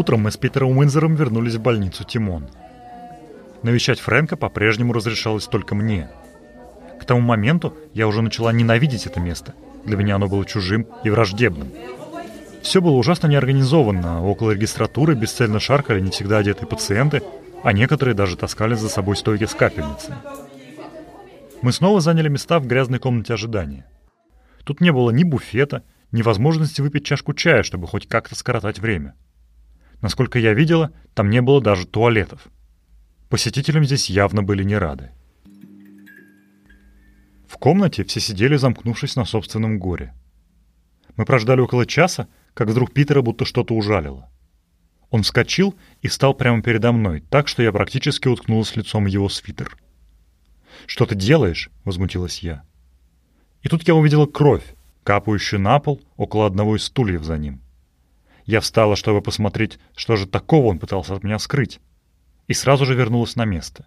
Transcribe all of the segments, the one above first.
Утром мы с Питером Уинзером вернулись в больницу Тимон. Навещать Фрэнка по-прежнему разрешалось только мне. К тому моменту я уже начала ненавидеть это место. Для меня оно было чужим и враждебным. Все было ужасно неорганизованно. Около регистратуры бесцельно шаркали не всегда одетые пациенты, а некоторые даже таскали за собой стойки с капельницей. Мы снова заняли места в грязной комнате ожидания. Тут не было ни буфета, ни возможности выпить чашку чая, чтобы хоть как-то скоротать время. Насколько я видела, там не было даже туалетов. Посетителям здесь явно были не рады. В комнате все сидели, замкнувшись на собственном горе. Мы прождали около часа, как вдруг Питера будто что-то ужалило. Он вскочил и встал прямо передо мной, так что я практически уткнулась лицом в его свитер. «Что ты делаешь?» — возмутилась я. И тут я увидела кровь, капающую на пол около одного из стульев за ним. Я встала, чтобы посмотреть, что же такого он пытался от меня скрыть, и сразу же вернулась на место.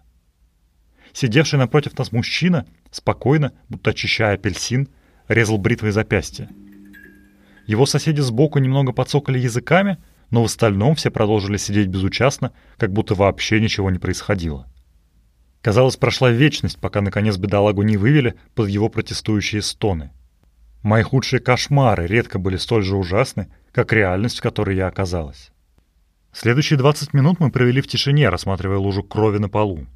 Сидевший напротив нас мужчина, спокойно, будто очищая апельсин, резал бритвой запястья. Его соседи сбоку немного подсокали языками, но в остальном все продолжили сидеть безучастно, как будто вообще ничего не происходило. Казалось, прошла вечность, пока наконец бедолагу не вывели под его протестующие стоны. Мои худшие кошмары редко были столь же ужасны, как реальность, в которой я оказалась. Следующие 20 минут мы провели в тишине, рассматривая лужу крови на полу.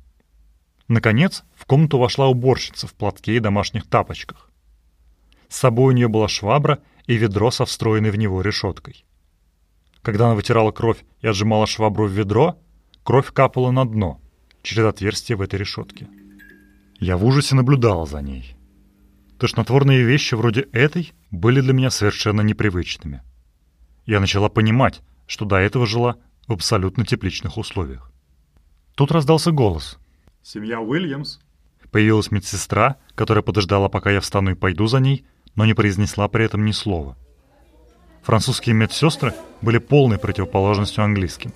Наконец, в комнату вошла уборщица в платке и домашних тапочках. С собой у нее была швабра и ведро со встроенной в него решеткой. Когда она вытирала кровь и отжимала швабру в ведро, кровь капала на дно, через отверстие в этой решетке. Я в ужасе наблюдала за ней. Тошнотворные вещи вроде этой были для меня совершенно непривычными. Я начала понимать, что до этого жила в абсолютно тепличных условиях. Тут раздался голос. «Семья Уильямс?» Появилась медсестра, которая подождала, пока я встану и пойду за ней, но не произнесла при этом ни слова. Французские медсестры были полной противоположностью английским.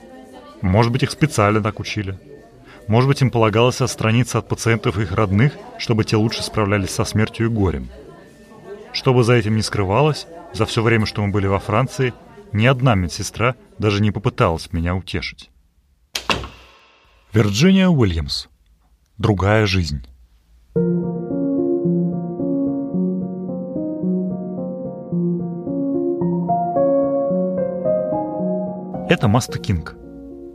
Может быть, их специально так учили. Может быть, им полагалось отстраниться от пациентов и их родных, чтобы те лучше справлялись со смертью и горем. Что бы за этим ни скрывалось, за все время, что мы были во Франции, ни одна медсестра даже не попыталась меня утешить. Вирджиния Уильямс. Другая жизнь. Это Маста Кинг.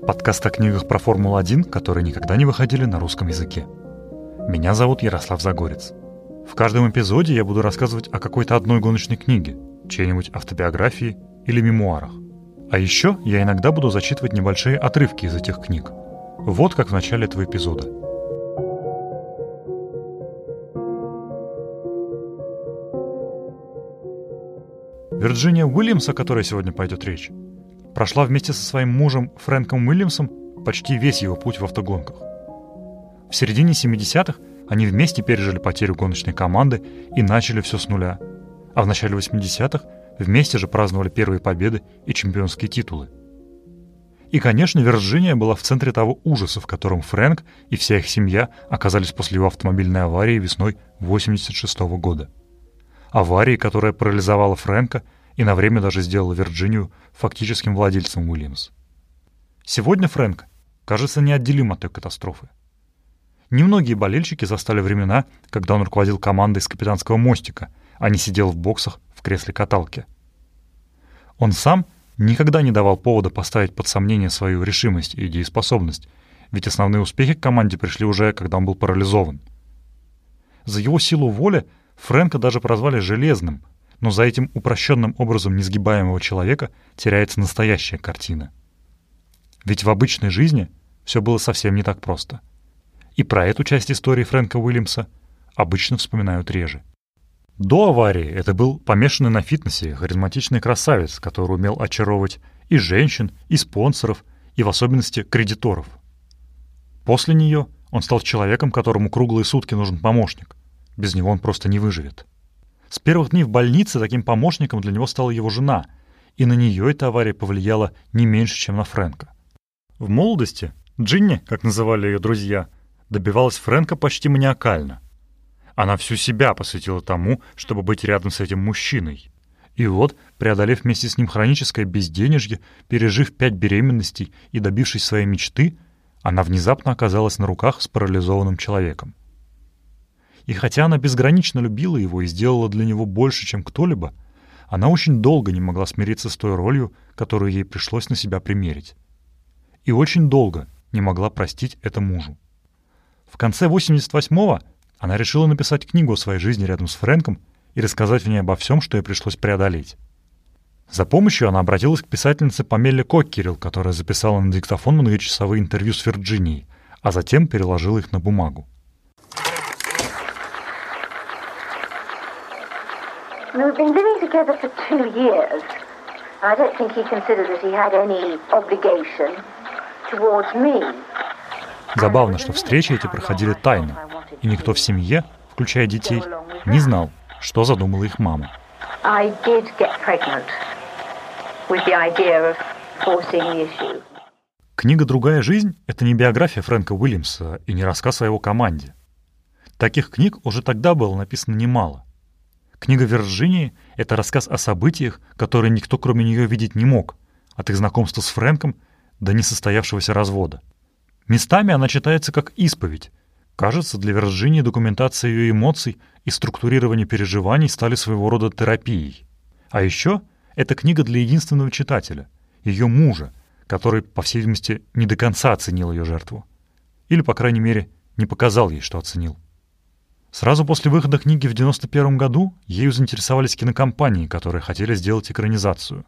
Подкаст о книгах про Формулу-1, которые никогда не выходили на русском языке. Меня зовут Ярослав Загорец. В каждом эпизоде я буду рассказывать о какой-то одной гоночной книге, чьей-нибудь автобиографии или мемуарах. А еще я иногда буду зачитывать небольшие отрывки из этих книг. Вот как в начале этого эпизода. Вирджиния Уильямс, о которой сегодня пойдет речь, прошла вместе со своим мужем Фрэнком Уильямсом почти весь его путь в автогонках. В середине 70-х они вместе пережили потерю гоночной команды и начали все с нуля. А в начале 80-х вместе же праздновали первые победы и чемпионские титулы. И, конечно, Вирджиния была в центре того ужаса, в котором Фрэнк и вся их семья оказались после его автомобильной аварии весной 86 -го года. Аварии, которая парализовала Фрэнка и на время даже сделала Вирджинию фактическим владельцем Уильямс. Сегодня Фрэнк кажется неотделим от той катастрофы. Немногие болельщики застали времена, когда он руководил командой с капитанского мостика, а не сидел в боксах кресле каталки. Он сам никогда не давал повода поставить под сомнение свою решимость и дееспособность, ведь основные успехи к команде пришли уже, когда он был парализован. За его силу воли Фрэнка даже прозвали «железным», но за этим упрощенным образом несгибаемого человека теряется настоящая картина. Ведь в обычной жизни все было совсем не так просто. И про эту часть истории Фрэнка Уильямса обычно вспоминают реже. До аварии это был помешанный на фитнесе харизматичный красавец, который умел очаровывать и женщин, и спонсоров, и в особенности кредиторов. После нее он стал человеком, которому круглые сутки нужен помощник. Без него он просто не выживет. С первых дней в больнице таким помощником для него стала его жена, и на нее эта авария повлияла не меньше, чем на Фрэнка. В молодости Джинни, как называли ее друзья, добивалась Фрэнка почти маниакально. Она всю себя посвятила тому, чтобы быть рядом с этим мужчиной. И вот, преодолев вместе с ним хроническое безденежье, пережив пять беременностей и добившись своей мечты, она внезапно оказалась на руках с парализованным человеком. И хотя она безгранично любила его и сделала для него больше, чем кто-либо, она очень долго не могла смириться с той ролью, которую ей пришлось на себя примерить. И очень долго не могла простить это мужу. В конце 88-го она решила написать книгу о своей жизни рядом с Фрэнком и рассказать в ней обо всем, что ей пришлось преодолеть. За помощью она обратилась к писательнице Памеле Коккерил, которая записала на диктофон многочасовые интервью с Вирджинией, а затем переложила их на бумагу. We've been living together for two years. I don't think he considered that he had any obligation towards me. Забавно, что встречи эти проходили тайно, и никто в семье, включая детей, не знал, что задумала их мама. Книга «Другая жизнь» — это не биография Фрэнка Уильямса и не рассказ о его команде. Таких книг уже тогда было написано немало. Книга Вирджинии — это рассказ о событиях, которые никто кроме нее видеть не мог, от их знакомства с Фрэнком до несостоявшегося развода. Местами она читается как исповедь. Кажется, для Вирджинии документация ее эмоций и структурирование переживаний стали своего рода терапией. А еще это книга для единственного читателя, ее мужа, который, по всей видимости, не до конца оценил ее жертву. Или, по крайней мере, не показал ей, что оценил. Сразу после выхода книги в 1991 году ею заинтересовались кинокомпании, которые хотели сделать экранизацию.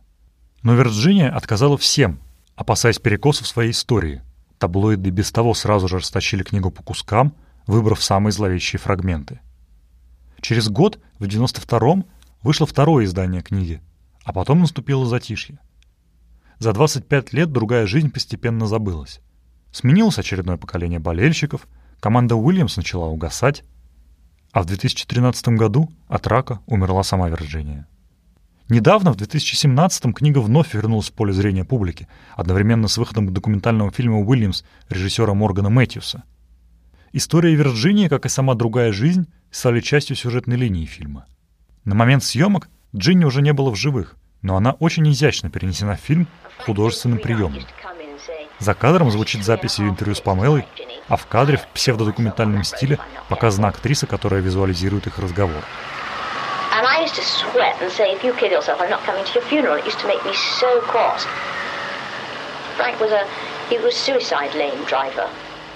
Но Вирджиния отказала всем, опасаясь перекосов своей истории. Таблоиды без того сразу же растащили книгу по кускам, выбрав самые зловещие фрагменты. Через год, в 92-м, вышло второе издание книги, а потом наступило затишье. За 25 лет другая жизнь постепенно забылась. Сменилось очередное поколение болельщиков, команда Уильямс начала угасать, а в 2013 году от рака умерла сама Вирджиния. Недавно, в 2017-м, книга вновь вернулась в поле зрения публики, одновременно с выходом документального фильма «Уильямс» режиссера Моргана Мэтьюса. История Вирджинии, как и сама другая жизнь, стали частью сюжетной линии фильма. На момент съемок Джинни уже не было в живых, но она очень изящно перенесена в фильм художественным приемом. За кадром звучит запись ее интервью с Памелой, а в кадре в псевдодокументальном стиле показана актриса, которая визуализирует их разговор. And I used to sweat and say, if you kill yourself, I'm not coming to your funeral. It used to make me so cross. Frank was a, he was suicide lane driver.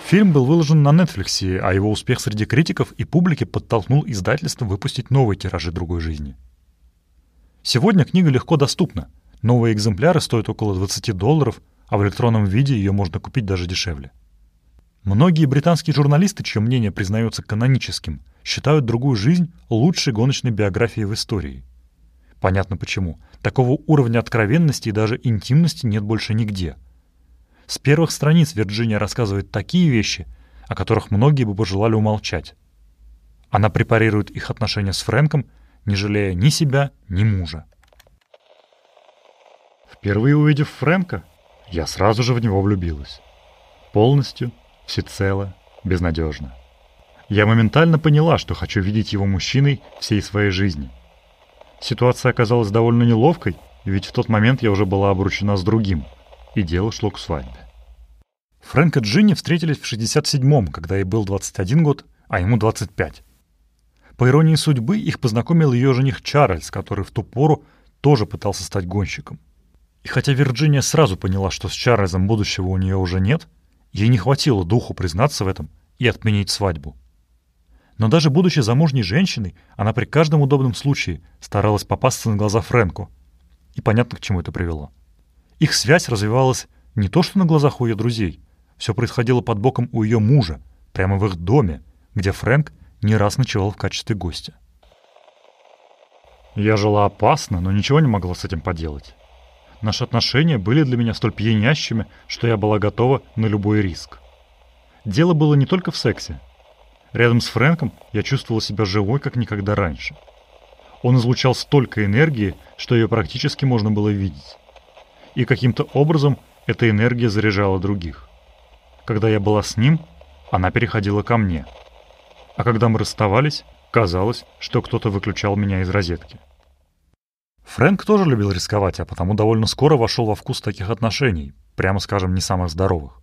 Фильм был выложен на Netflix, а его успех среди критиков и публики подтолкнул издательство выпустить новые тиражи другой жизни. Сегодня книга легко доступна. Новые экземпляры стоят около 20 долларов, а в электронном виде ее можно купить даже дешевле. Многие британские журналисты, чье мнение признается каноническим, считают «Другую жизнь» лучшей гоночной биографией в истории. Понятно почему. Такого уровня откровенности и даже интимности нет больше нигде. С первых страниц Вирджиния рассказывает такие вещи, о которых многие бы пожелали умолчать. Она препарирует их отношения с Фрэнком, не жалея ни себя, ни мужа. Впервые увидев Фрэнка, я сразу же в него влюбилась. Полностью, всецело, безнадежно. Я моментально поняла, что хочу видеть его мужчиной всей своей жизни. Ситуация оказалась довольно неловкой, ведь в тот момент я уже была обручена с другим, и дело шло к свадьбе. Фрэнк и Джинни встретились в 67-м, когда ей был 21 год, а ему 25. По иронии судьбы, их познакомил ее жених Чарльз, который в ту пору тоже пытался стать гонщиком. И хотя Вирджиния сразу поняла, что с Чарльзом будущего у нее уже нет, ей не хватило духу признаться в этом и отменить свадьбу. Но даже будучи замужней женщиной, она при каждом удобном случае старалась попасться на глаза Фрэнку. И понятно, к чему это привело. Их связь развивалась не то что на глазах у ее друзей, все происходило под боком у ее мужа, прямо в их доме, где Фрэнк не раз ночевал в качестве гостя. Я жила опасно, но ничего не могла с этим поделать. Наши отношения были для меня столь пьянящими, что я была готова на любой риск. Дело было не только в сексе. Рядом с Фрэнком я чувствовала себя живой, как никогда раньше. Он излучал столько энергии, что ее практически можно было видеть. И каким-то образом эта энергия заряжала других. Когда я была с ним, она переходила ко мне. А когда мы расставались, казалось, что кто-то выключал меня из розетки. Фрэнк тоже любил рисковать, а потому довольно скоро вошел во вкус таких отношений, прямо скажем, не самых здоровых.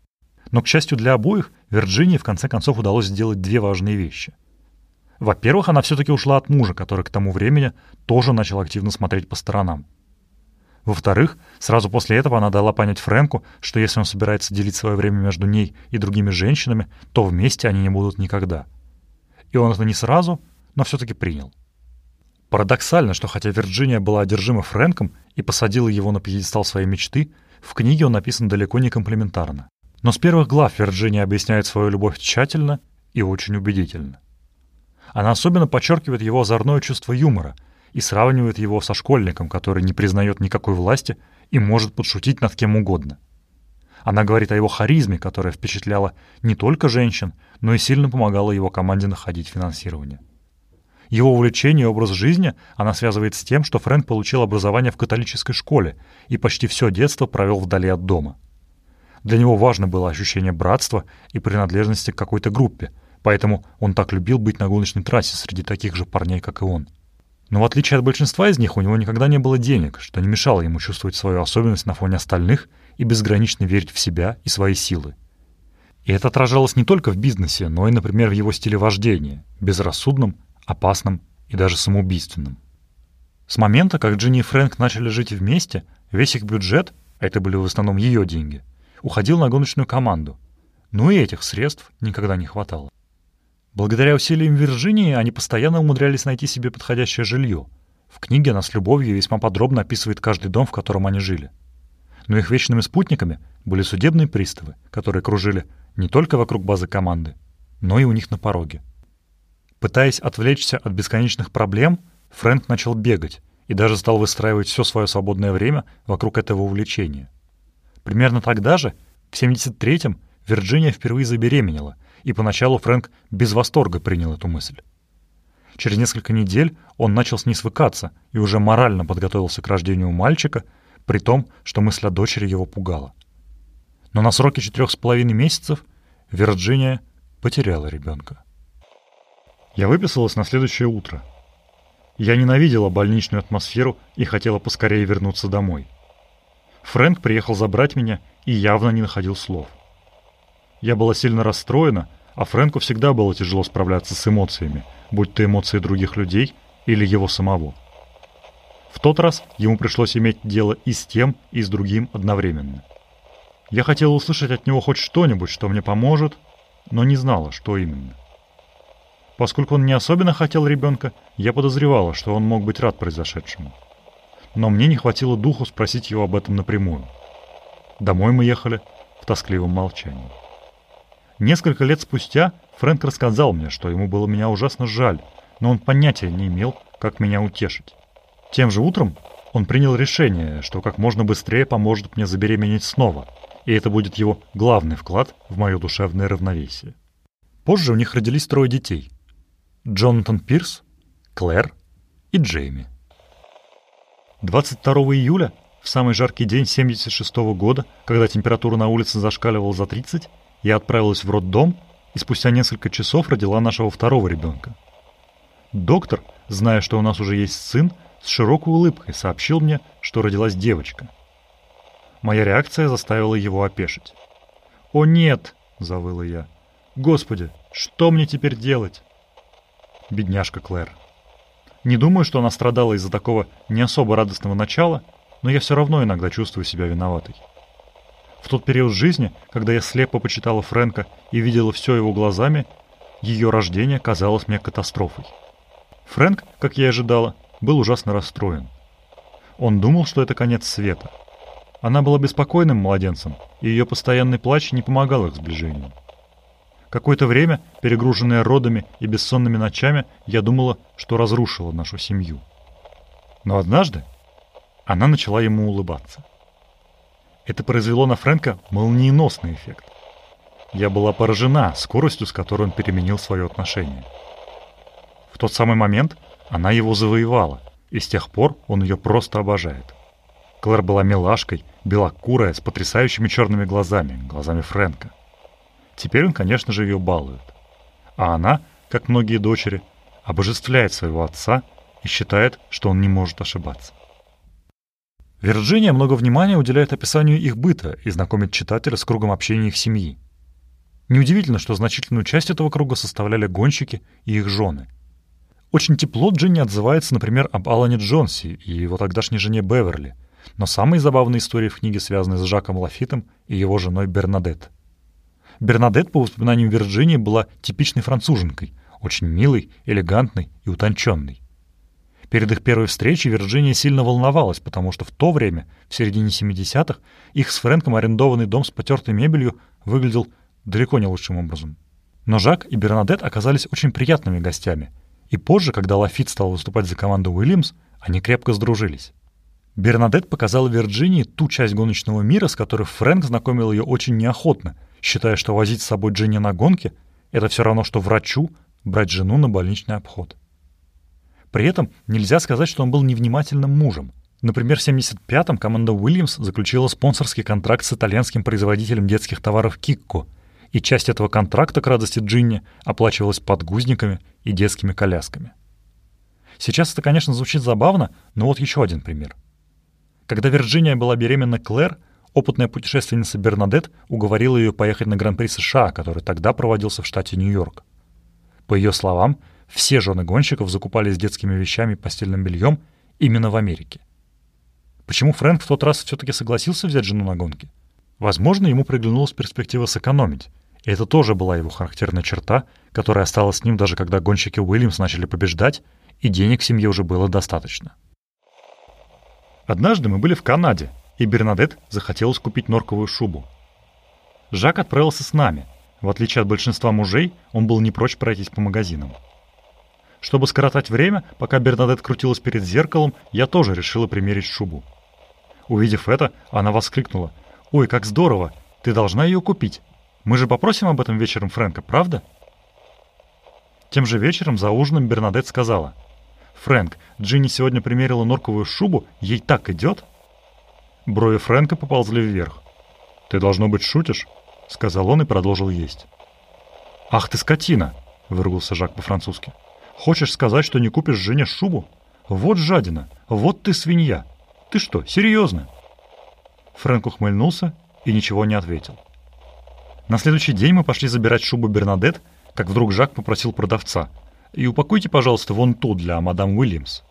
Но, к счастью для обоих, Вирджинии в конце концов удалось сделать две важные вещи. Во-первых, она все-таки ушла от мужа, который к тому времени тоже начал активно смотреть по сторонам. Во-вторых, сразу после этого она дала понять Фрэнку, что если он собирается делить свое время между ней и другими женщинами, то вместе они не будут никогда. И он это не сразу, но все-таки принял. Парадоксально, что хотя Вирджиния была одержима Фрэнком и посадила его на пьедестал своей мечты, в книге он написан далеко не комплиментарно. Но с первых глав Вирджиния объясняет свою любовь тщательно и очень убедительно. Она особенно подчеркивает его озорное чувство юмора и сравнивает его со школьником, который не признает никакой власти и может подшутить над кем угодно. Она говорит о его харизме, которая впечатляла не только женщин, но и сильно помогала его команде находить финансирование. Его увлечение и образ жизни она связывает с тем, что Фрэнк получил образование в католической школе и почти все детство провел вдали от дома. Для него важно было ощущение братства и принадлежности к какой-то группе, поэтому он так любил быть на гоночной трассе среди таких же парней, как и он. Но в отличие от большинства из них, у него никогда не было денег, что не мешало ему чувствовать свою особенность на фоне остальных и безгранично верить в себя и свои силы. И это отражалось не только в бизнесе, но и, например, в его стиле вождения, безрассудном, опасном и даже самоубийственном. С момента, как Джинни и Фрэнк начали жить вместе, весь их бюджет, а это были в основном ее деньги, уходил на гоночную команду. Но и этих средств никогда не хватало. Благодаря усилиям Вирджинии они постоянно умудрялись найти себе подходящее жилье. В книге она с любовью весьма подробно описывает каждый дом, в котором они жили. Но их вечными спутниками были судебные приставы, которые кружили не только вокруг базы команды, но и у них на пороге. Пытаясь отвлечься от бесконечных проблем, Фрэнк начал бегать и даже стал выстраивать все свое свободное время вокруг этого увлечения. Примерно тогда же, в 73-м, Вирджиния впервые забеременела — и поначалу Фрэнк без восторга принял эту мысль. Через несколько недель он начал с ней свыкаться и уже морально подготовился к рождению мальчика, при том, что мысль о дочери его пугала. Но на сроке четырех с половиной месяцев Вирджиния потеряла ребенка. Я выписалась на следующее утро. Я ненавидела больничную атмосферу и хотела поскорее вернуться домой. Фрэнк приехал забрать меня и явно не находил слов. Я была сильно расстроена, а Фрэнку всегда было тяжело справляться с эмоциями, будь то эмоции других людей или его самого. В тот раз ему пришлось иметь дело и с тем, и с другим одновременно. Я хотела услышать от него хоть что-нибудь, что мне поможет, но не знала, что именно. Поскольку он не особенно хотел ребенка, я подозревала, что он мог быть рад произошедшему. Но мне не хватило духу спросить его об этом напрямую. Домой мы ехали в тоскливом молчании. Несколько лет спустя Фрэнк рассказал мне, что ему было меня ужасно жаль, но он понятия не имел, как меня утешить. Тем же утром он принял решение, что как можно быстрее поможет мне забеременеть снова, и это будет его главный вклад в мое душевное равновесие. Позже у них родились трое детей. Джонатан Пирс, Клэр и Джейми. 22 июля, в самый жаркий день 76 -го года, когда температура на улице зашкаливала за 30, я отправилась в роддом и спустя несколько часов родила нашего второго ребенка. Доктор, зная, что у нас уже есть сын, с широкой улыбкой сообщил мне, что родилась девочка. Моя реакция заставила его опешить. «О нет!» — завыла я. «Господи, что мне теперь делать?» Бедняжка Клэр. Не думаю, что она страдала из-за такого не особо радостного начала, но я все равно иногда чувствую себя виноватой. В тот период жизни, когда я слепо почитала Фрэнка и видела все его глазами, ее рождение казалось мне катастрофой. Фрэнк, как я и ожидала, был ужасно расстроен. Он думал, что это конец света. Она была беспокойным младенцем, и ее постоянный плач не помогал их сближению. Какое-то время, перегруженная родами и бессонными ночами, я думала, что разрушила нашу семью. Но однажды она начала ему улыбаться. Это произвело на Фрэнка молниеносный эффект. Я была поражена скоростью, с которой он переменил свое отношение. В тот самый момент она его завоевала, и с тех пор он ее просто обожает. Клэр была милашкой, белокурая, с потрясающими черными глазами, глазами Фрэнка. Теперь он, конечно же, ее балует. А она, как многие дочери, обожествляет своего отца и считает, что он не может ошибаться. Вирджиния много внимания уделяет описанию их быта и знакомит читателя с кругом общения их семьи. Неудивительно, что значительную часть этого круга составляли гонщики и их жены. Очень тепло Джинни отзывается, например, об Алане Джонси и его тогдашней жене Беверли, но самые забавные истории в книге связаны с Жаком Лафитом и его женой Бернадет. Бернадет, по воспоминаниям Вирджинии, была типичной француженкой, очень милой, элегантной и утонченной. Перед их первой встречей Вирджиния сильно волновалась, потому что в то время, в середине 70-х, их с Фрэнком арендованный дом с потертой мебелью выглядел далеко не лучшим образом. Но Жак и Бернадет оказались очень приятными гостями, и позже, когда Лафит стал выступать за команду Уильямс, они крепко сдружились. Бернадет показала Вирджинии ту часть гоночного мира, с которой Фрэнк знакомил ее очень неохотно, считая, что возить с собой Джинни на гонке — это все равно, что врачу брать жену на больничный обход. При этом нельзя сказать, что он был невнимательным мужем. Например, в 75-м команда Уильямс заключила спонсорский контракт с итальянским производителем детских товаров Кикко, и часть этого контракта, к радости Джинни, оплачивалась подгузниками и детскими колясками. Сейчас это, конечно, звучит забавно, но вот еще один пример. Когда Вирджиния была беременна Клэр, опытная путешественница Бернадет уговорила ее поехать на Гран-при США, который тогда проводился в штате Нью-Йорк. По ее словам, все жены гонщиков закупались детскими вещами и постельным бельем именно в Америке. Почему Фрэнк в тот раз все-таки согласился взять жену на гонки? Возможно, ему приглянулась перспектива сэкономить. И это тоже была его характерная черта, которая осталась с ним даже когда гонщики Уильямс начали побеждать, и денег в семье уже было достаточно. Однажды мы были в Канаде, и Бернадет захотелось купить норковую шубу. Жак отправился с нами — в отличие от большинства мужей, он был не прочь пройтись по магазинам. Чтобы скоротать время, пока Бернадет крутилась перед зеркалом, я тоже решила примерить шубу. Увидев это, она воскликнула. «Ой, как здорово! Ты должна ее купить! Мы же попросим об этом вечером Фрэнка, правда?» Тем же вечером за ужином Бернадет сказала. «Фрэнк, Джинни сегодня примерила норковую шубу, ей так идет?» Брови Фрэнка поползли вверх. «Ты, должно быть, шутишь?» — сказал он и продолжил есть. «Ах ты скотина!» — выругался Жак по-французски. «Хочешь сказать, что не купишь жене шубу? Вот жадина! Вот ты свинья! Ты что, серьезно?» Фрэнк ухмыльнулся и ничего не ответил. На следующий день мы пошли забирать шубу Бернадет, как вдруг Жак попросил продавца. «И упакуйте, пожалуйста, вон ту для мадам Уильямс».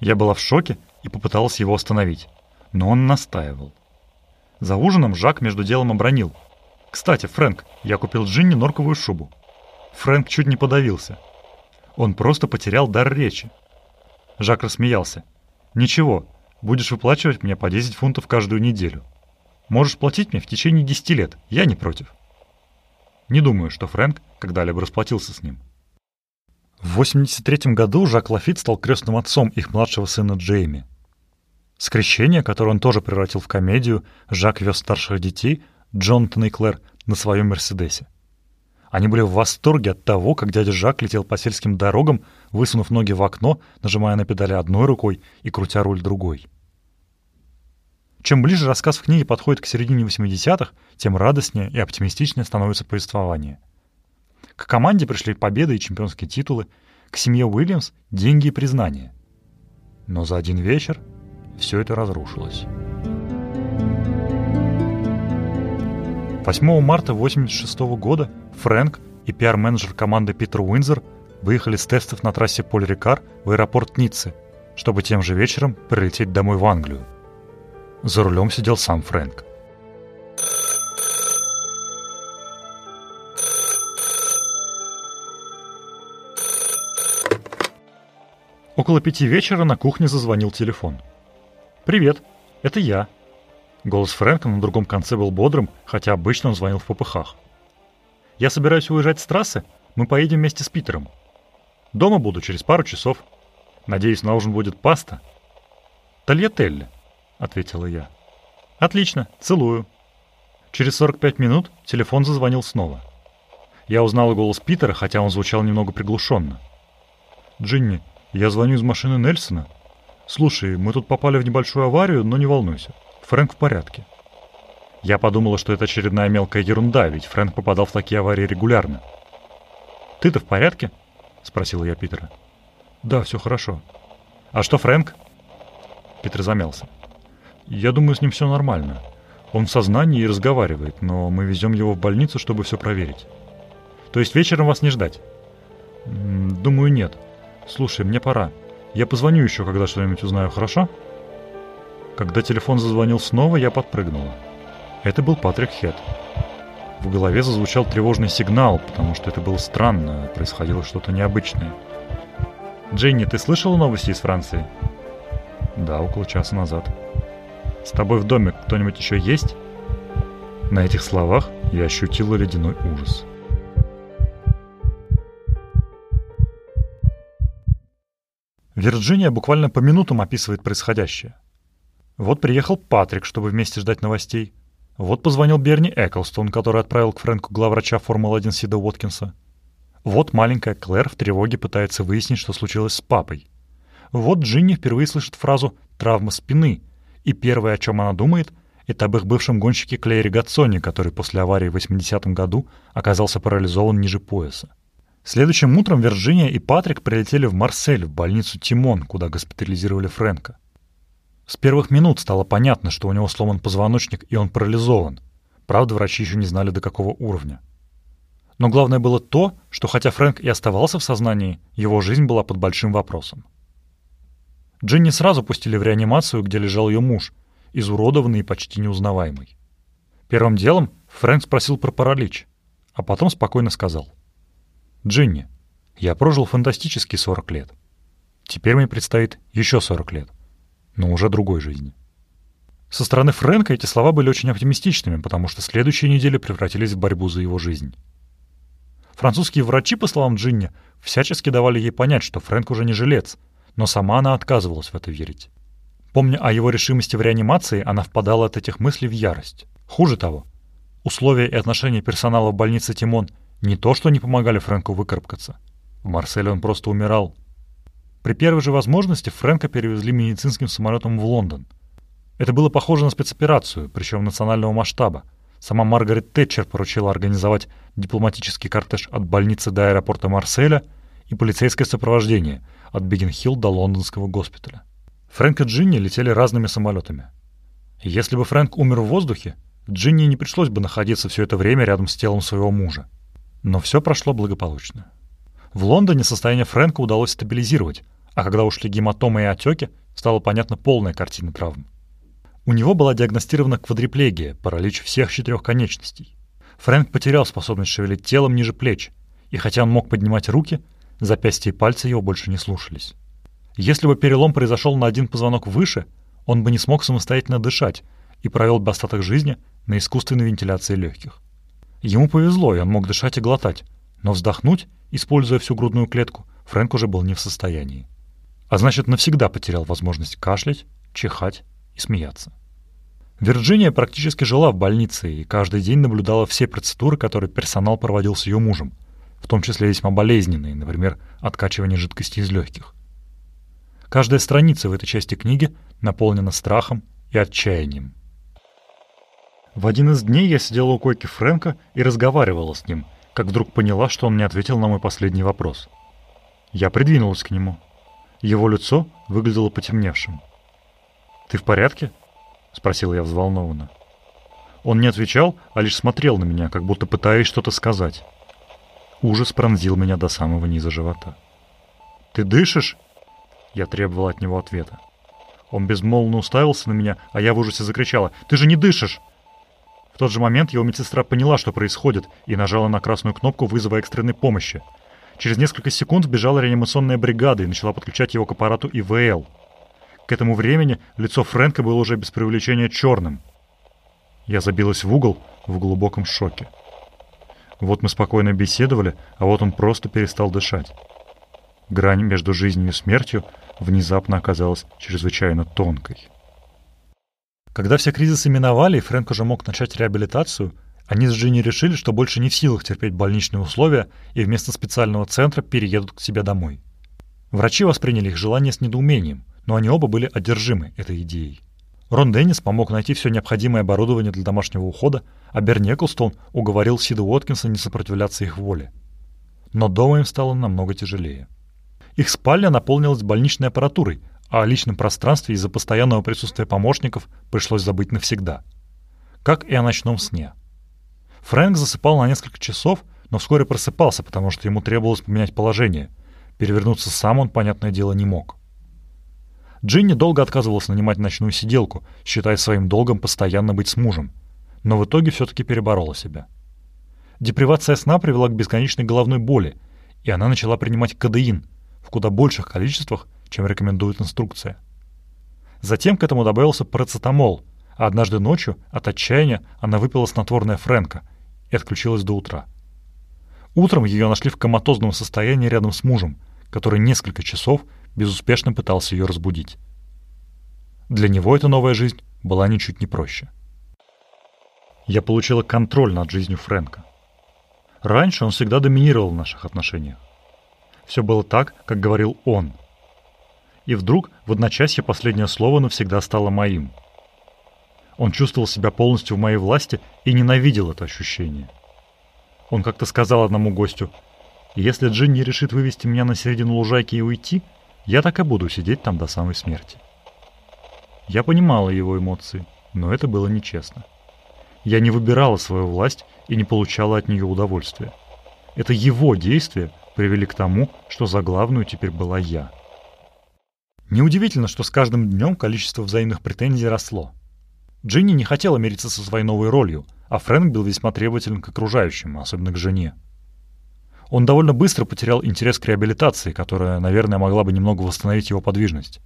Я была в шоке и попыталась его остановить, но он настаивал. За ужином Жак между делом обронил — «Кстати, Фрэнк, я купил Джинни норковую шубу». Фрэнк чуть не подавился. Он просто потерял дар речи. Жак рассмеялся. «Ничего, будешь выплачивать мне по 10 фунтов каждую неделю. Можешь платить мне в течение 10 лет, я не против». Не думаю, что Фрэнк когда-либо расплатился с ним. В 83 году Жак Лафит стал крестным отцом их младшего сына Джейми. Скрещение, которое он тоже превратил в комедию, Жак вез старших детей – Джонатан и Клэр на своем «Мерседесе». Они были в восторге от того, как дядя Жак летел по сельским дорогам, высунув ноги в окно, нажимая на педали одной рукой и крутя руль другой. Чем ближе рассказ в книге подходит к середине 80-х, тем радостнее и оптимистичнее становится повествование. К команде пришли победы и чемпионские титулы, к семье Уильямс — деньги и признание. Но за один вечер все это разрушилось. 8 марта 1986 года Фрэнк и пиар-менеджер команды Питер Уинзер выехали с тестов на трассе Поль-Рикар в аэропорт Ниццы, чтобы тем же вечером прилететь домой в Англию. За рулем сидел сам Фрэнк. Около пяти вечера на кухне зазвонил телефон. «Привет, это я», Голос Фрэнка на другом конце был бодрым, хотя обычно он звонил в попыхах. «Я собираюсь уезжать с трассы. Мы поедем вместе с Питером. Дома буду через пару часов. Надеюсь, на ужин будет паста». «Тольятелли», — ответила я. «Отлично, целую». Через 45 минут телефон зазвонил снова. Я узнала голос Питера, хотя он звучал немного приглушенно. «Джинни, я звоню из машины Нельсона. Слушай, мы тут попали в небольшую аварию, но не волнуйся. Фрэнк в порядке. Я подумала, что это очередная мелкая ерунда, ведь Фрэнк попадал в такие аварии регулярно. «Ты-то в порядке?» — спросила я Питера. «Да, все хорошо». «А что Фрэнк?» Питер замялся. Я думаю, с ним все нормально. Он в сознании и разговаривает, но мы везем его в больницу, чтобы все проверить. То есть вечером вас не ждать? Думаю, нет. Слушай, мне пора. Я позвоню еще, когда что-нибудь узнаю, хорошо? Когда телефон зазвонил снова, я подпрыгнула. Это был Патрик Хед. В голове зазвучал тревожный сигнал, потому что это было странно, происходило что-то необычное. «Дженни, ты слышала новости из Франции?» «Да, около часа назад». «С тобой в доме кто-нибудь еще есть?» На этих словах я ощутила ледяной ужас. Вирджиния буквально по минутам описывает происходящее. Вот приехал Патрик, чтобы вместе ждать новостей. Вот позвонил Берни Эклстон, который отправил к Фрэнку главврача Формулы-1 Сида Уоткинса. Вот маленькая Клэр в тревоге пытается выяснить, что случилось с папой. Вот Джинни впервые слышит фразу «травма спины», и первое, о чем она думает, это об их бывшем гонщике Клейре Гатсоне, который после аварии в 80-м году оказался парализован ниже пояса. Следующим утром Вирджиния и Патрик прилетели в Марсель, в больницу Тимон, куда госпитализировали Фрэнка. С первых минут стало понятно, что у него сломан позвоночник и он парализован. Правда, врачи еще не знали, до какого уровня. Но главное было то, что хотя Фрэнк и оставался в сознании, его жизнь была под большим вопросом. Джинни сразу пустили в реанимацию, где лежал ее муж, изуродованный и почти неузнаваемый. Первым делом Фрэнк спросил про паралич, а потом спокойно сказал. «Джинни, я прожил фантастические 40 лет. Теперь мне предстоит еще 40 лет, но уже другой жизни». Со стороны Фрэнка эти слова были очень оптимистичными, потому что следующие недели превратились в борьбу за его жизнь. Французские врачи, по словам Джинни, всячески давали ей понять, что Фрэнк уже не жилец, но сама она отказывалась в это верить. Помня о его решимости в реанимации, она впадала от этих мыслей в ярость. Хуже того, условия и отношения персонала в больнице Тимон не то что не помогали Фрэнку выкарабкаться. В Марселе он просто умирал. При первой же возможности Фрэнка перевезли медицинским самолетом в Лондон. Это было похоже на спецоперацию, причем национального масштаба – Сама Маргарет Тэтчер поручила организовать дипломатический кортеж от больницы до аэропорта Марселя и полицейское сопровождение от Биггин-Хилл до лондонского госпиталя. Фрэнк и Джинни летели разными самолетами. Если бы Фрэнк умер в воздухе, Джинни не пришлось бы находиться все это время рядом с телом своего мужа. Но все прошло благополучно. В Лондоне состояние Фрэнка удалось стабилизировать, а когда ушли гематомы и отеки, стала понятна полная картина травм. У него была диагностирована квадриплегия, паралич всех четырех конечностей. Фрэнк потерял способность шевелить телом ниже плеч, и хотя он мог поднимать руки, запястья и пальцы его больше не слушались. Если бы перелом произошел на один позвонок выше, он бы не смог самостоятельно дышать и провел бы остаток жизни на искусственной вентиляции легких. Ему повезло, и он мог дышать и глотать, но вздохнуть, используя всю грудную клетку, Фрэнк уже был не в состоянии. А значит, навсегда потерял возможность кашлять, чихать и смеяться. Вирджиния практически жила в больнице и каждый день наблюдала все процедуры, которые персонал проводил с ее мужем, в том числе весьма болезненные, например, откачивание жидкости из легких. Каждая страница в этой части книги наполнена страхом и отчаянием. В один из дней я сидела у койки Фрэнка и разговаривала с ним, как вдруг поняла, что он не ответил на мой последний вопрос. Я придвинулась к нему. Его лицо выглядело потемневшим. «Ты в порядке?» — спросил я взволнованно. Он не отвечал, а лишь смотрел на меня, как будто пытаясь что-то сказать. Ужас пронзил меня до самого низа живота. «Ты дышишь?» Я требовал от него ответа. Он безмолвно уставился на меня, а я в ужасе закричала «Ты же не дышишь!» В тот же момент его медсестра поняла, что происходит, и нажала на красную кнопку вызова экстренной помощи. Через несколько секунд вбежала реанимационная бригада и начала подключать его к аппарату ИВЛ. К этому времени лицо Фрэнка было уже без привлечения черным. Я забилась в угол в глубоком шоке. Вот мы спокойно беседовали, а вот он просто перестал дышать. Грань между жизнью и смертью внезапно оказалась чрезвычайно тонкой. Когда все кризисы миновали, и Фрэнк уже мог начать реабилитацию, они с Джинни решили, что больше не в силах терпеть больничные условия и вместо специального центра переедут к себе домой. Врачи восприняли их желание с недоумением – но они оба были одержимы этой идеей. Рон Деннис помог найти все необходимое оборудование для домашнего ухода, а Берни Эклстон уговорил Сида Уоткинса не сопротивляться их воле. Но дома им стало намного тяжелее. Их спальня наполнилась больничной аппаратурой, о личном пространстве из-за постоянного присутствия помощников пришлось забыть навсегда. Как и о ночном сне. Фрэнк засыпал на несколько часов, но вскоре просыпался, потому что ему требовалось поменять положение. Перевернуться сам он, понятное дело, не мог. Джинни долго отказывалась нанимать ночную сиделку, считая своим долгом постоянно быть с мужем, но в итоге все-таки переборола себя. Депривация сна привела к бесконечной головной боли, и она начала принимать кадеин в куда больших количествах, чем рекомендует инструкция. Затем к этому добавился парацетамол, а однажды ночью от отчаяния она выпила снотворное Фрэнка и отключилась до утра. Утром ее нашли в коматозном состоянии рядом с мужем, который несколько часов безуспешно пытался ее разбудить. Для него эта новая жизнь была ничуть не проще. Я получила контроль над жизнью Фрэнка. Раньше он всегда доминировал в наших отношениях. Все было так, как говорил он. И вдруг в одночасье последнее слово навсегда стало моим. Он чувствовал себя полностью в моей власти и ненавидел это ощущение. Он как-то сказал одному гостю, «Если Джинни решит вывести меня на середину лужайки и уйти, я так и буду сидеть там до самой смерти». Я понимала его эмоции, но это было нечестно. Я не выбирала свою власть и не получала от нее удовольствия. Это его действия привели к тому, что за главную теперь была я. Неудивительно, что с каждым днем количество взаимных претензий росло. Джинни не хотела мириться со своей новой ролью, а Фрэнк был весьма требователен к окружающим, особенно к жене. Он довольно быстро потерял интерес к реабилитации, которая, наверное, могла бы немного восстановить его подвижность.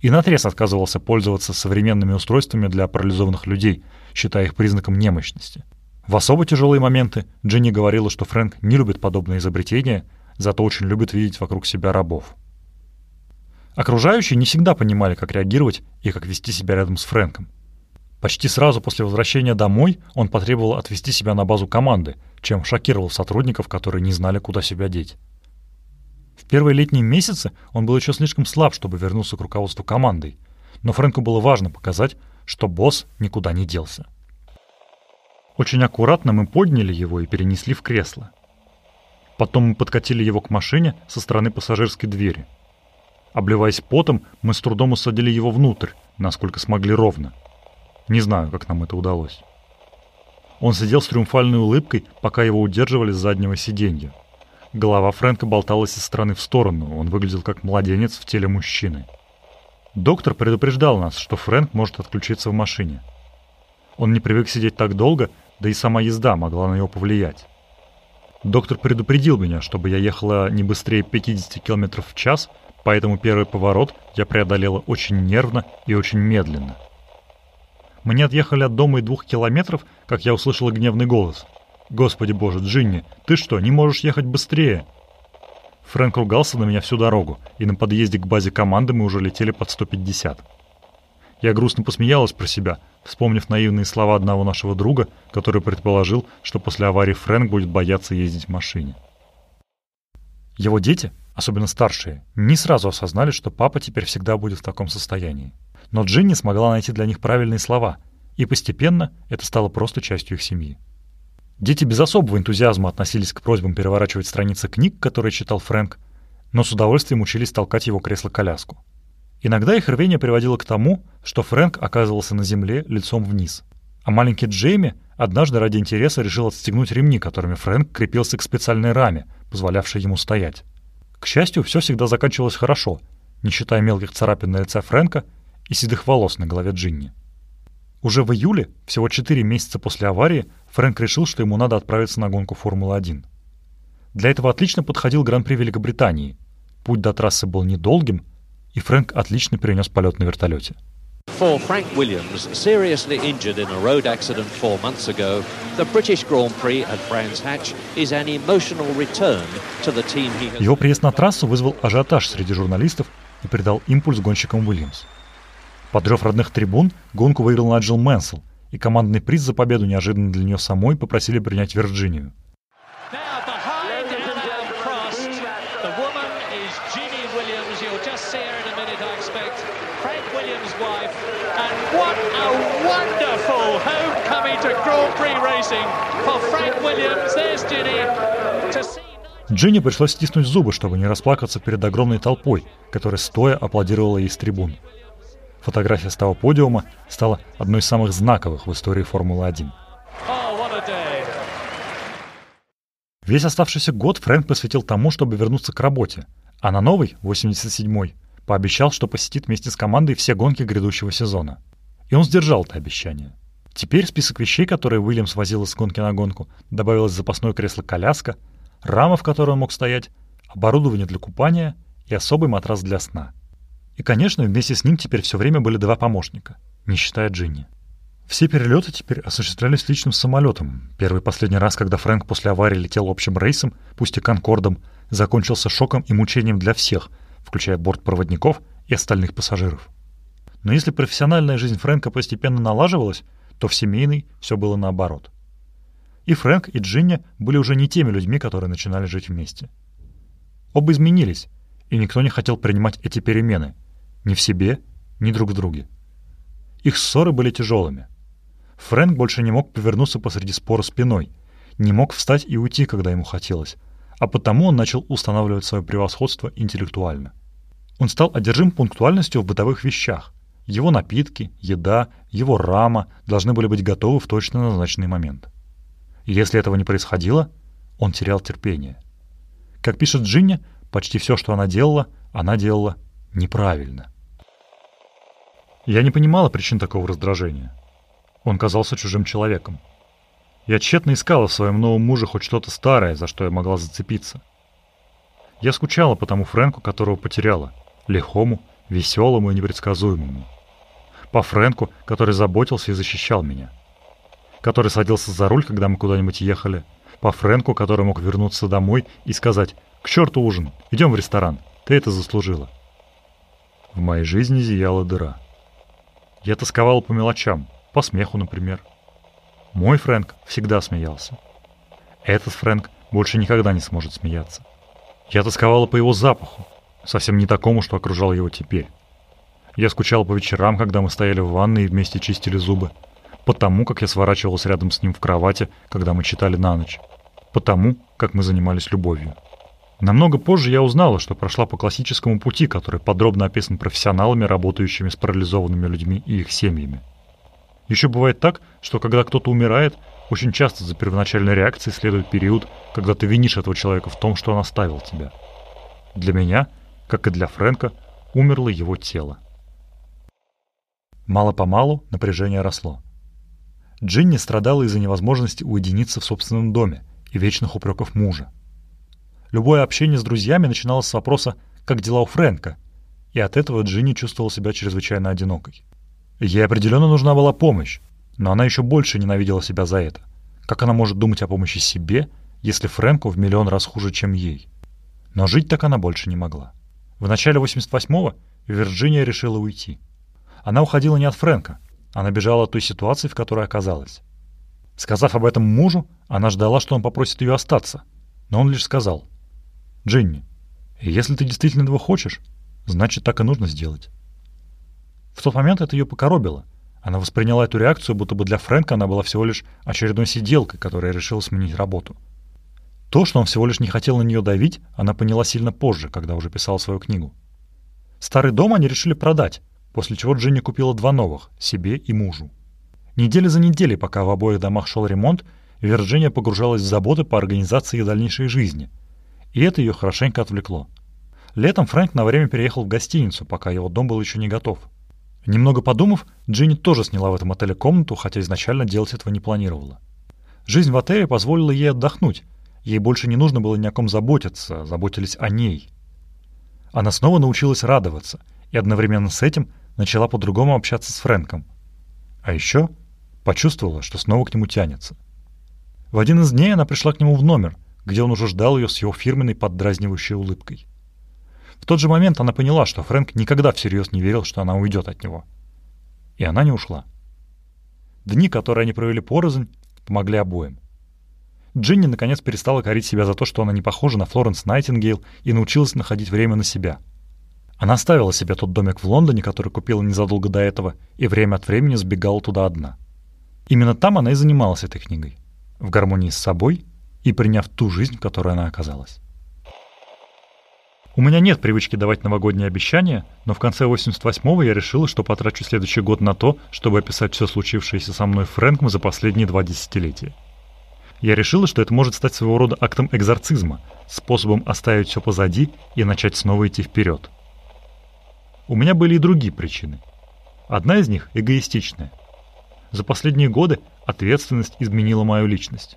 И наотрез отказывался пользоваться современными устройствами для парализованных людей, считая их признаком немощности. В особо тяжелые моменты Джинни говорила, что Фрэнк не любит подобные изобретения, зато очень любит видеть вокруг себя рабов. Окружающие не всегда понимали, как реагировать и как вести себя рядом с Фрэнком. Почти сразу после возвращения домой он потребовал отвести себя на базу команды, чем шокировал сотрудников, которые не знали, куда себя деть. В первые летние месяцы он был еще слишком слаб, чтобы вернуться к руководству командой, но Фрэнку было важно показать, что босс никуда не делся. Очень аккуратно мы подняли его и перенесли в кресло. Потом мы подкатили его к машине со стороны пассажирской двери. Обливаясь потом, мы с трудом усадили его внутрь, насколько смогли ровно. Не знаю, как нам это удалось. Он сидел с триумфальной улыбкой, пока его удерживали с заднего сиденья. Голова Фрэнка болталась из стороны в сторону, он выглядел как младенец в теле мужчины. Доктор предупреждал нас, что Фрэнк может отключиться в машине. Он не привык сидеть так долго, да и сама езда могла на него повлиять. Доктор предупредил меня, чтобы я ехала не быстрее 50 км в час, поэтому первый поворот я преодолела очень нервно и очень медленно. Мы не отъехали от дома и двух километров, как я услышала гневный голос. «Господи боже, Джинни, ты что, не можешь ехать быстрее?» Фрэнк ругался на меня всю дорогу, и на подъезде к базе команды мы уже летели под 150. Я грустно посмеялась про себя, вспомнив наивные слова одного нашего друга, который предположил, что после аварии Фрэнк будет бояться ездить в машине. Его дети, особенно старшие, не сразу осознали, что папа теперь всегда будет в таком состоянии. Но Джинни смогла найти для них правильные слова, и постепенно это стало просто частью их семьи. Дети без особого энтузиазма относились к просьбам переворачивать страницы книг, которые читал Фрэнк, но с удовольствием учились толкать его кресло-коляску. Иногда их рвение приводило к тому, что Фрэнк оказывался на земле лицом вниз. А маленький Джейми однажды ради интереса решил отстегнуть ремни, которыми Фрэнк крепился к специальной раме, позволявшей ему стоять. К счастью, все всегда заканчивалось хорошо, не считая мелких царапин на лице Фрэнка и седых волос на голове Джинни. Уже в июле, всего 4 месяца после аварии, Фрэнк решил, что ему надо отправиться на гонку Формулы-1. Для этого отлично подходил Гран-при Великобритании. Путь до трассы был недолгим, и Фрэнк отлично перенес полет на вертолете. For Frank Williams, seriously injured in a road accident four months ago, the British Grand Prix at Brands Hatch is an emotional return to the team he has... Его приезд на трассу вызвал ажиотаж среди журналистов и придал импульс гонщикам Уильямс. Под рев родных трибун гонку выиграл Наджел Мэнсел, и командный приз за победу неожиданно для нее самой попросили принять Вирджинию. Now behind Anna Prost, the woman is Ginny Williams. You'll just see her in a minute, I expect. Frank Williams' wife. And what a wonderful homecoming to Grand Prix racing for Frank Williams. There's Ginny. To see Джинни пришлось стиснуть зубы, чтобы не расплакаться перед огромной толпой, которая стоя аплодировала ей с трибун. Фотография с того подиума стала одной из самых знаковых в истории Формулы-1. Весь оставшийся год Фрэнк посвятил тому, чтобы вернуться к работе, а на новый, 87-й, пообещал, что посетит вместе с командой все гонки грядущего сезона. И он сдержал это обещание. Теперь список вещей, которые Уильямс возил из гонки на гонку, добавилось запасное кресло-коляска, рама, в которой он мог стоять, оборудование для купания и особый матрас для сна. И, конечно, вместе с ним теперь все время были два помощника, не считая Джинни. Все перелеты теперь осуществлялись личным самолетом. Первый и последний раз, когда Фрэнк после аварии летел общим рейсом, пусть и конкордом, закончился шоком и мучением для всех, включая бортпроводников и остальных пассажиров. Но если профессиональная жизнь Фрэнка постепенно налаживалась, то в семейной все было наоборот. И Фрэнк, и Джинни были уже не теми людьми, которые начинали жить вместе. Оба изменились, и никто не хотел принимать эти перемены. Ни в себе, ни друг в друге. Их ссоры были тяжелыми. Фрэнк больше не мог повернуться посреди спора спиной, не мог встать и уйти, когда ему хотелось, а потому он начал устанавливать свое превосходство интеллектуально. Он стал одержим пунктуальностью в бытовых вещах. Его напитки, еда, его рама должны были быть готовы в точно назначенный момент. И если этого не происходило, он терял терпение. Как пишет Джинни, почти все, что она делала, она делала неправильно. Я не понимала причин такого раздражения. Он казался чужим человеком. Я тщетно искала в своем новом муже хоть что-то старое, за что я могла зацепиться. Я скучала по тому Фрэнку, которого потеряла, лихому, веселому и непредсказуемому. По Фрэнку, который заботился и защищал меня. Который садился за руль, когда мы куда-нибудь ехали. По Фрэнку, который мог вернуться домой и сказать «К черту ужин, идем в ресторан, ты это заслужила». В моей жизни зияла дыра. Я тосковала по мелочам, по смеху, например. Мой Фрэнк всегда смеялся. Этот Фрэнк больше никогда не сможет смеяться. Я тосковала по его запаху, совсем не такому, что окружал его теперь. Я скучал по вечерам, когда мы стояли в ванной и вместе чистили зубы. Потому, как я сворачивался рядом с ним в кровати, когда мы читали на ночь. Потому, как мы занимались любовью. Намного позже я узнала, что прошла по классическому пути, который подробно описан профессионалами, работающими с парализованными людьми и их семьями. Еще бывает так, что когда кто-то умирает, очень часто за первоначальной реакцией следует период, когда ты винишь этого человека в том, что он оставил тебя. Для меня, как и для Фрэнка, умерло его тело. Мало-помалу напряжение росло. Джинни страдала из-за невозможности уединиться в собственном доме и вечных упреков мужа. Любое общение с друзьями начиналось с вопроса «Как дела у Фрэнка?», и от этого Джинни чувствовала себя чрезвычайно одинокой. Ей определенно нужна была помощь, но она еще больше ненавидела себя за это. Как она может думать о помощи себе, если Фрэнку в миллион раз хуже, чем ей? Но жить так она больше не могла. В начале 88-го Вирджиния решила уйти. Она уходила не от Фрэнка, она бежала от той ситуации, в которой оказалась. Сказав об этом мужу, она ждала, что он попросит ее остаться. Но он лишь сказал, «Джинни, если ты действительно этого хочешь, значит, так и нужно сделать». В тот момент это ее покоробило. Она восприняла эту реакцию, будто бы для Фрэнка она была всего лишь очередной сиделкой, которая решила сменить работу. То, что он всего лишь не хотел на нее давить, она поняла сильно позже, когда уже писала свою книгу. Старый дом они решили продать, после чего Джинни купила два новых — себе и мужу. Недели за неделей, пока в обоих домах шел ремонт, Вирджиния погружалась в заботы по организации дальнейшей жизни. И это ее хорошенько отвлекло. Летом Фрэнк на время переехал в гостиницу, пока его дом был еще не готов — Немного подумав, Джинни тоже сняла в этом отеле комнату, хотя изначально делать этого не планировала. Жизнь в отеле позволила ей отдохнуть. Ей больше не нужно было ни о ком заботиться, заботились о ней. Она снова научилась радоваться и одновременно с этим начала по-другому общаться с Фрэнком. А еще почувствовала, что снова к нему тянется. В один из дней она пришла к нему в номер, где он уже ждал ее с его фирменной поддразнивающей улыбкой. В тот же момент она поняла, что Фрэнк никогда всерьез не верил, что она уйдет от него. И она не ушла. Дни, которые они провели порознь, помогли обоим. Джинни наконец перестала корить себя за то, что она не похожа на Флоренс Найтингейл и научилась находить время на себя. Она оставила себе тот домик в Лондоне, который купила незадолго до этого, и время от времени сбегала туда одна. Именно там она и занималась этой книгой, в гармонии с собой и приняв ту жизнь, в которой она оказалась. У меня нет привычки давать новогодние обещания, но в конце 88-го я решила, что потрачу следующий год на то, чтобы описать все случившееся со мной Фрэнком за последние два десятилетия. Я решила, что это может стать своего рода актом экзорцизма, способом оставить все позади и начать снова идти вперед. У меня были и другие причины. Одна из них эгоистичная. За последние годы ответственность изменила мою личность.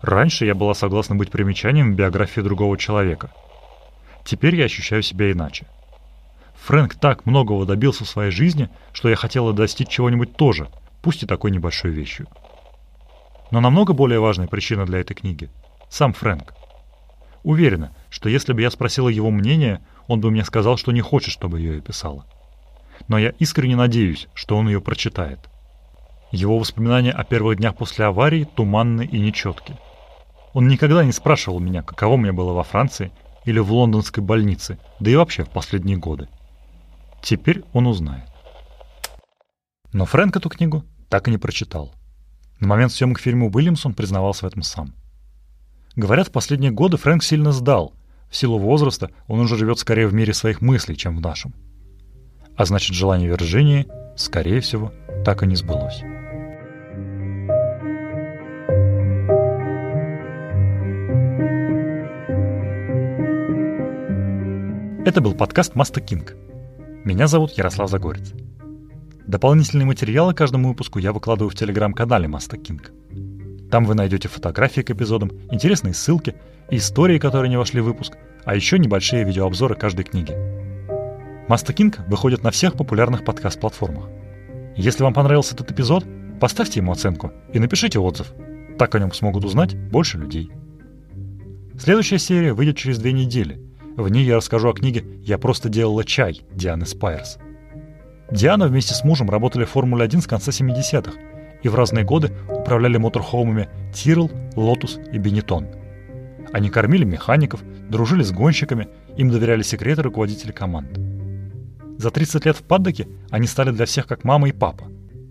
Раньше я была согласна быть примечанием в биографии другого человека. Теперь я ощущаю себя иначе. Фрэнк так многого добился в своей жизни, что я хотела достичь чего-нибудь тоже, пусть и такой небольшой вещью. Но намного более важная причина для этой книги – сам Фрэнк. Уверена, что если бы я спросила его мнение, он бы мне сказал, что не хочет, чтобы я ее писала. Но я искренне надеюсь, что он ее прочитает. Его воспоминания о первых днях после аварии туманны и нечетки. Он никогда не спрашивал меня, каково мне было во Франции или в лондонской больнице, да и вообще в последние годы. Теперь он узнает. Но Фрэнк эту книгу так и не прочитал. На момент съемок фильма Уильямсон признавался в этом сам. Говорят, в последние годы Фрэнк сильно сдал. В силу возраста он уже живет скорее в мире своих мыслей, чем в нашем. А значит, желание Вирджинии, скорее всего, так и не сбылось. Это был подкаст «Маста Кинг». Меня зовут Ярослав Загорец. Дополнительные материалы каждому выпуску я выкладываю в телеграм-канале Маста Кинг. Там вы найдете фотографии к эпизодам, интересные ссылки, истории, которые не вошли в выпуск, а еще небольшие видеообзоры каждой книги. Маста Кинг выходит на всех популярных подкаст-платформах. Если вам понравился этот эпизод, поставьте ему оценку и напишите отзыв. Так о нем смогут узнать больше людей. Следующая серия выйдет через две недели – в ней я расскажу о книге «Я просто делала чай» Дианы Спайерс. Диана вместе с мужем работали в Формуле-1 с конца 70-х и в разные годы управляли моторхоумами Tyrrell, Lotus и Benetton. Они кормили механиков, дружили с гонщиками, им доверяли секреты руководителей команд. За 30 лет в паддоке они стали для всех как мама и папа.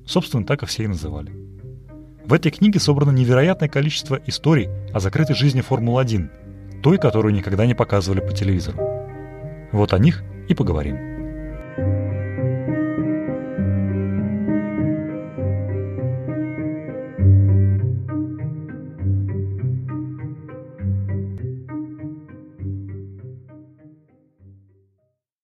Собственно, так и все и называли. В этой книге собрано невероятное количество историй о закрытой жизни Формулы-1, той, которую никогда не показывали по телевизору. Вот о них и поговорим.